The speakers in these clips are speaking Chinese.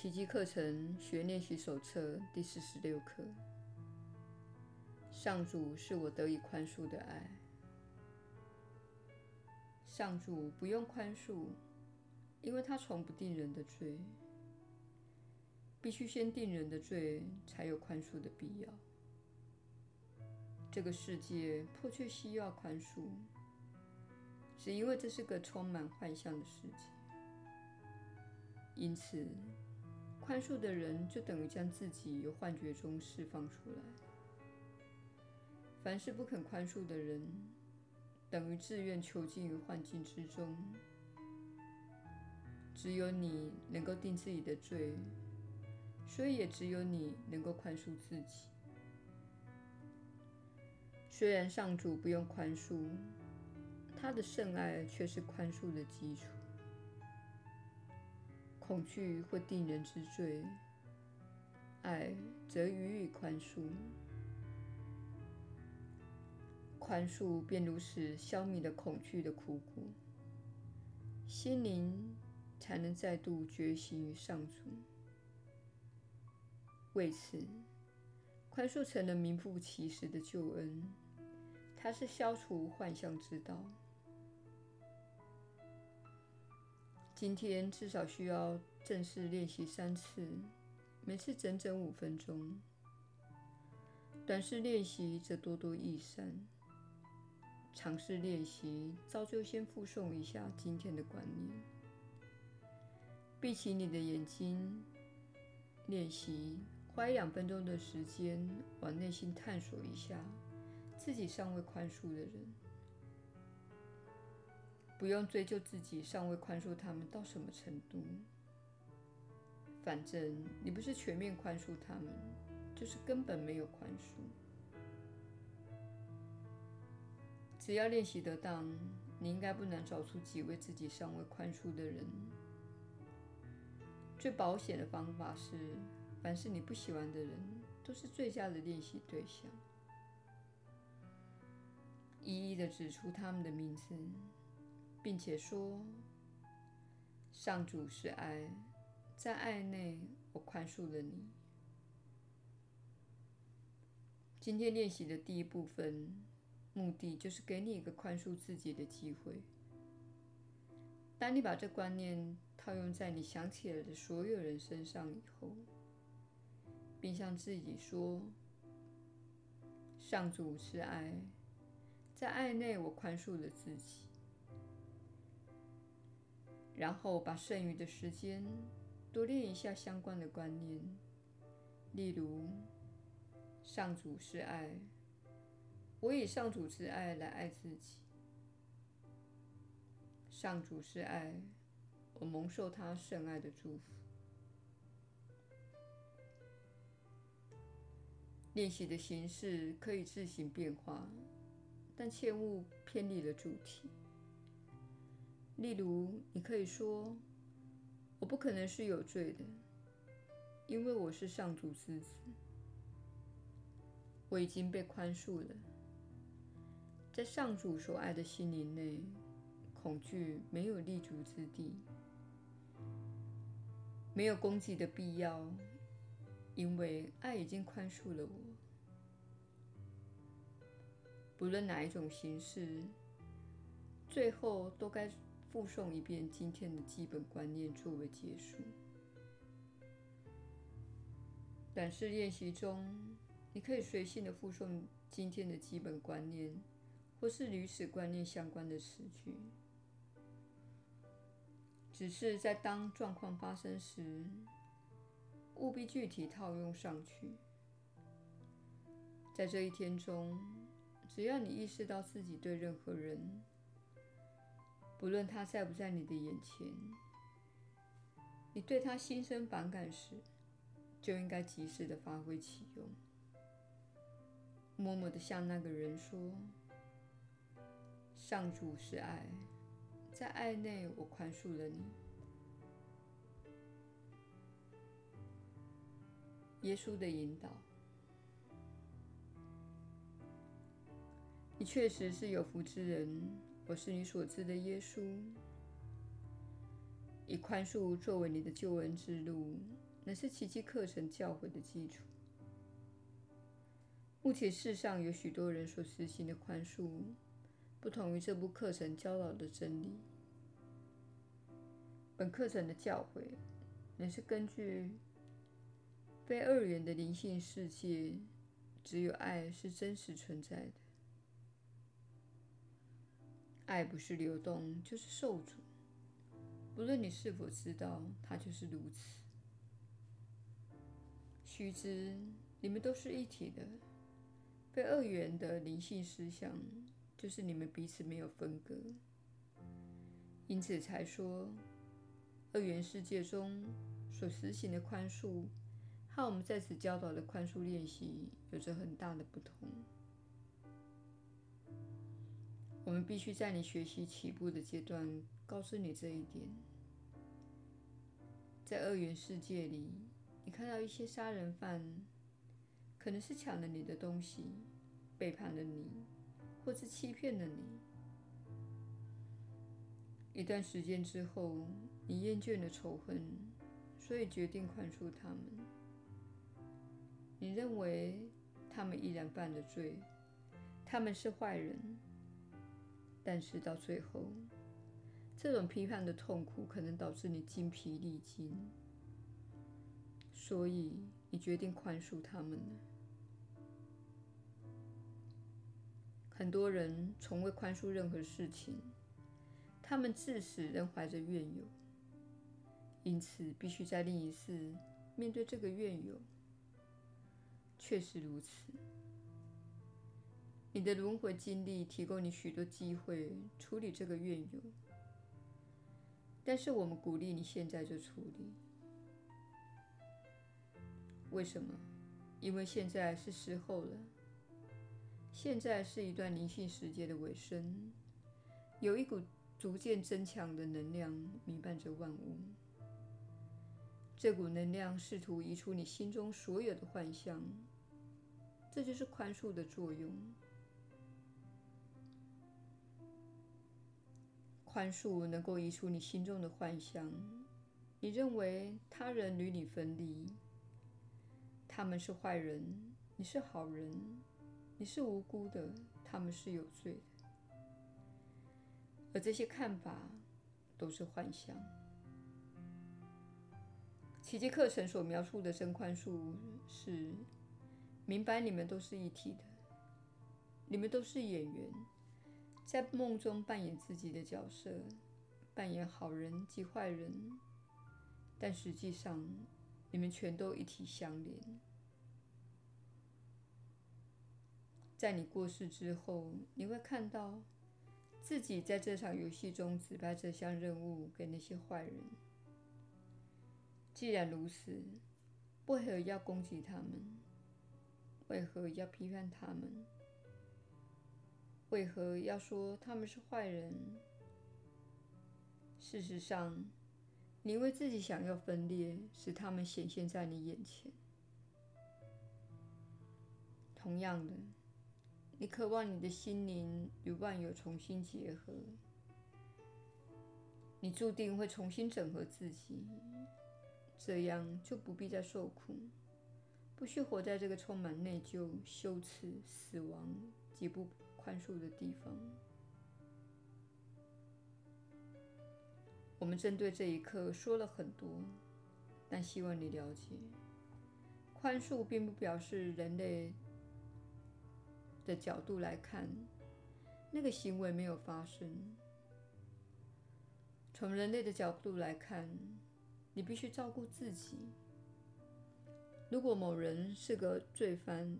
奇迹课程学练习手册第四十六课：上主是我得以宽恕的爱。上主不用宽恕，因为他从不定人的罪。必须先定人的罪，才有宽恕的必要。这个世界迫切需要宽恕，只因为这是个充满幻象的世界。因此，宽恕的人就等于将自己由幻觉中释放出来。凡是不肯宽恕的人，等于自愿囚禁于幻境之中。只有你能够定自己的罪，所以也只有你能够宽恕自己。虽然上主不用宽恕，他的圣爱却是宽恕的基础。恐惧会定人之罪，爱则予以宽恕。宽恕便如此消弭了恐惧的苦果，心灵才能再度觉醒于上主。为此，宽恕成了名副其实的救恩。它是消除幻象之道。今天至少需要正式练习三次，每次整整五分钟。短式练习则多多益善。长式练习，照旧先复诵一下今天的观念。闭起你的眼睛，练习花一两分钟的时间，往内心探索一下自己尚未宽恕的人。不用追究自己尚未宽恕他们到什么程度，反正你不是全面宽恕他们，就是根本没有宽恕。只要练习得当，你应该不难找出几位自己尚未宽恕的人。最保险的方法是，凡是你不喜欢的人，都是最佳的练习对象，一一的指出他们的名字。并且说：“上主是爱，在爱内，我宽恕了你。”今天练习的第一部分，目的就是给你一个宽恕自己的机会。当你把这观念套用在你想起来的所有人身上以后，并向自己说：“上主是爱，在爱内，我宽恕了自己。”然后把剩余的时间多练一下相关的观念，例如：上主是爱，我以上主之爱来爱自己；上主是爱，我蒙受他圣爱的祝福。练习的形式可以自行变化，但切勿偏离了主题。例如，你可以说：“我不可能是有罪的，因为我是上主之子。我已经被宽恕了。在上主所爱的心灵内，恐惧没有立足之地，没有攻击的必要，因为爱已经宽恕了我。不论哪一种形式，最后都该。”复诵一遍今天的基本观念作为结束。短式练习中，你可以随性的复诵今天的基本观念，或是与此观念相关的词句。只是在当状况发生时，务必具体套用上去。在这一天中，只要你意识到自己对任何人，不论他在不在你的眼前，你对他心生反感时，就应该及时的发挥其用，默默的向那个人说：“上主是爱，在爱内我宽恕了你。”耶稣的引导，你确实是有福之人。我是你所知的耶稣，以宽恕作为你的救恩之路，乃是奇迹课程教诲的基础。目前世上有许多人所实行的宽恕，不同于这部课程教导的真理。本课程的教诲，乃是根据非二元的灵性世界，只有爱是真实存在的。爱不是流动，就是受阻。不论你是否知道，它就是如此。须知，你们都是一体的。非二元的灵性思想，就是你们彼此没有分割。因此才说，二元世界中所实行的宽恕，和我们在此教导的宽恕练习，有着很大的不同。我们必须在你学习起步的阶段，告诉你这一点。在二元世界里，你看到一些杀人犯，可能是抢了你的东西，背叛了你，或是欺骗了你。一段时间之后，你厌倦了仇恨，所以决定宽恕他们。你认为他们依然犯了罪，他们是坏人。但是到最后，这种批判的痛苦可能导致你精疲力尽，所以你决定宽恕他们了。很多人从未宽恕任何事情，他们至死仍怀着怨尤，因此必须在另一世面对这个怨尤。确实如此。你的轮回经历提供你许多机会处理这个怨尤，但是我们鼓励你现在就处理。为什么？因为现在是时候了。现在是一段灵性时节的尾声，有一股逐渐增强的能量弥漫着万物。这股能量试图移除你心中所有的幻象，这就是宽恕的作用。宽恕能够移除你心中的幻象。你认为他人与你分离，他们是坏人，你是好人；你是无辜的，他们是有罪的。而这些看法都是幻象。奇迹课程所描述的真宽恕是：明白你们都是一体的，你们都是演员。在梦中扮演自己的角色，扮演好人及坏人，但实际上你们全都一体相连。在你过世之后，你会看到自己在这场游戏中指派这项任务给那些坏人。既然如此，为何要攻击他们？为何要批判他们？为何要说他们是坏人？事实上，你为自己想要分裂，使他们显现在你眼前。同样的，你渴望你的心灵与万有重新结合，你注定会重新整合自己，这样就不必再受苦，不需活在这个充满内疚、羞耻、死亡及不宽恕的地方。我们针对这一刻说了很多，但希望你了解，宽恕并不表示人类的角度来看，那个行为没有发生。从人类的角度来看，你必须照顾自己。如果某人是个罪犯，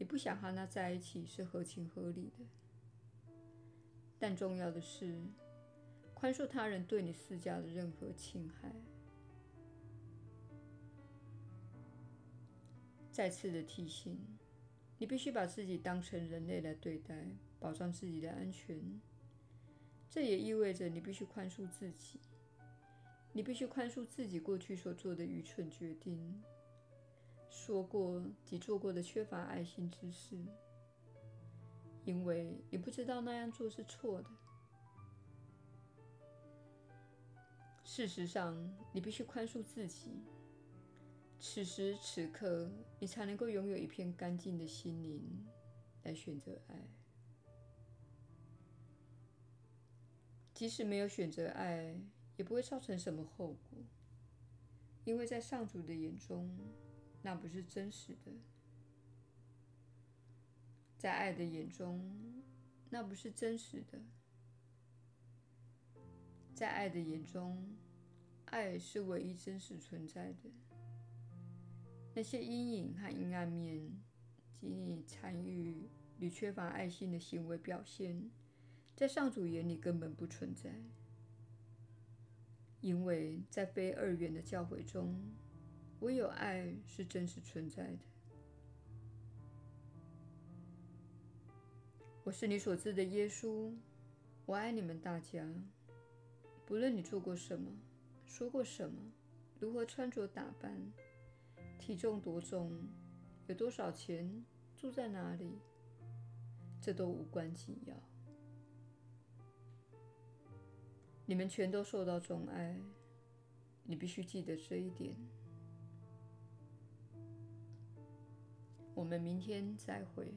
你不想和他在一起是合情合理的，但重要的是宽恕他人对你施加的任何侵害。再次的提醒，你必须把自己当成人类来对待，保障自己的安全。这也意味着你必须宽恕自己，你必须宽恕自己过去所做的愚蠢决定。说过及做过的缺乏爱心之事，因为你不知道那样做是错的。事实上，你必须宽恕自己，此时此刻，你才能够拥有一片干净的心灵来选择爱。即使没有选择爱，也不会造成什么后果，因为在上主的眼中，那不是真实的；在爱的眼中，那不是真实的；在爱的眼中，爱是唯一真实存在的。那些阴影和阴暗面，及你参与与缺乏爱心的行为表现，在上主眼里根本不存在，因为在非二元的教诲中，唯有爱是真实存在的。我是你所知的耶稣，我爱你们大家，不论你做过什么，说过什么，如何穿着打扮。体重多重，有多少钱，住在哪里，这都无关紧要。你们全都受到钟爱，你必须记得这一点。我们明天再会。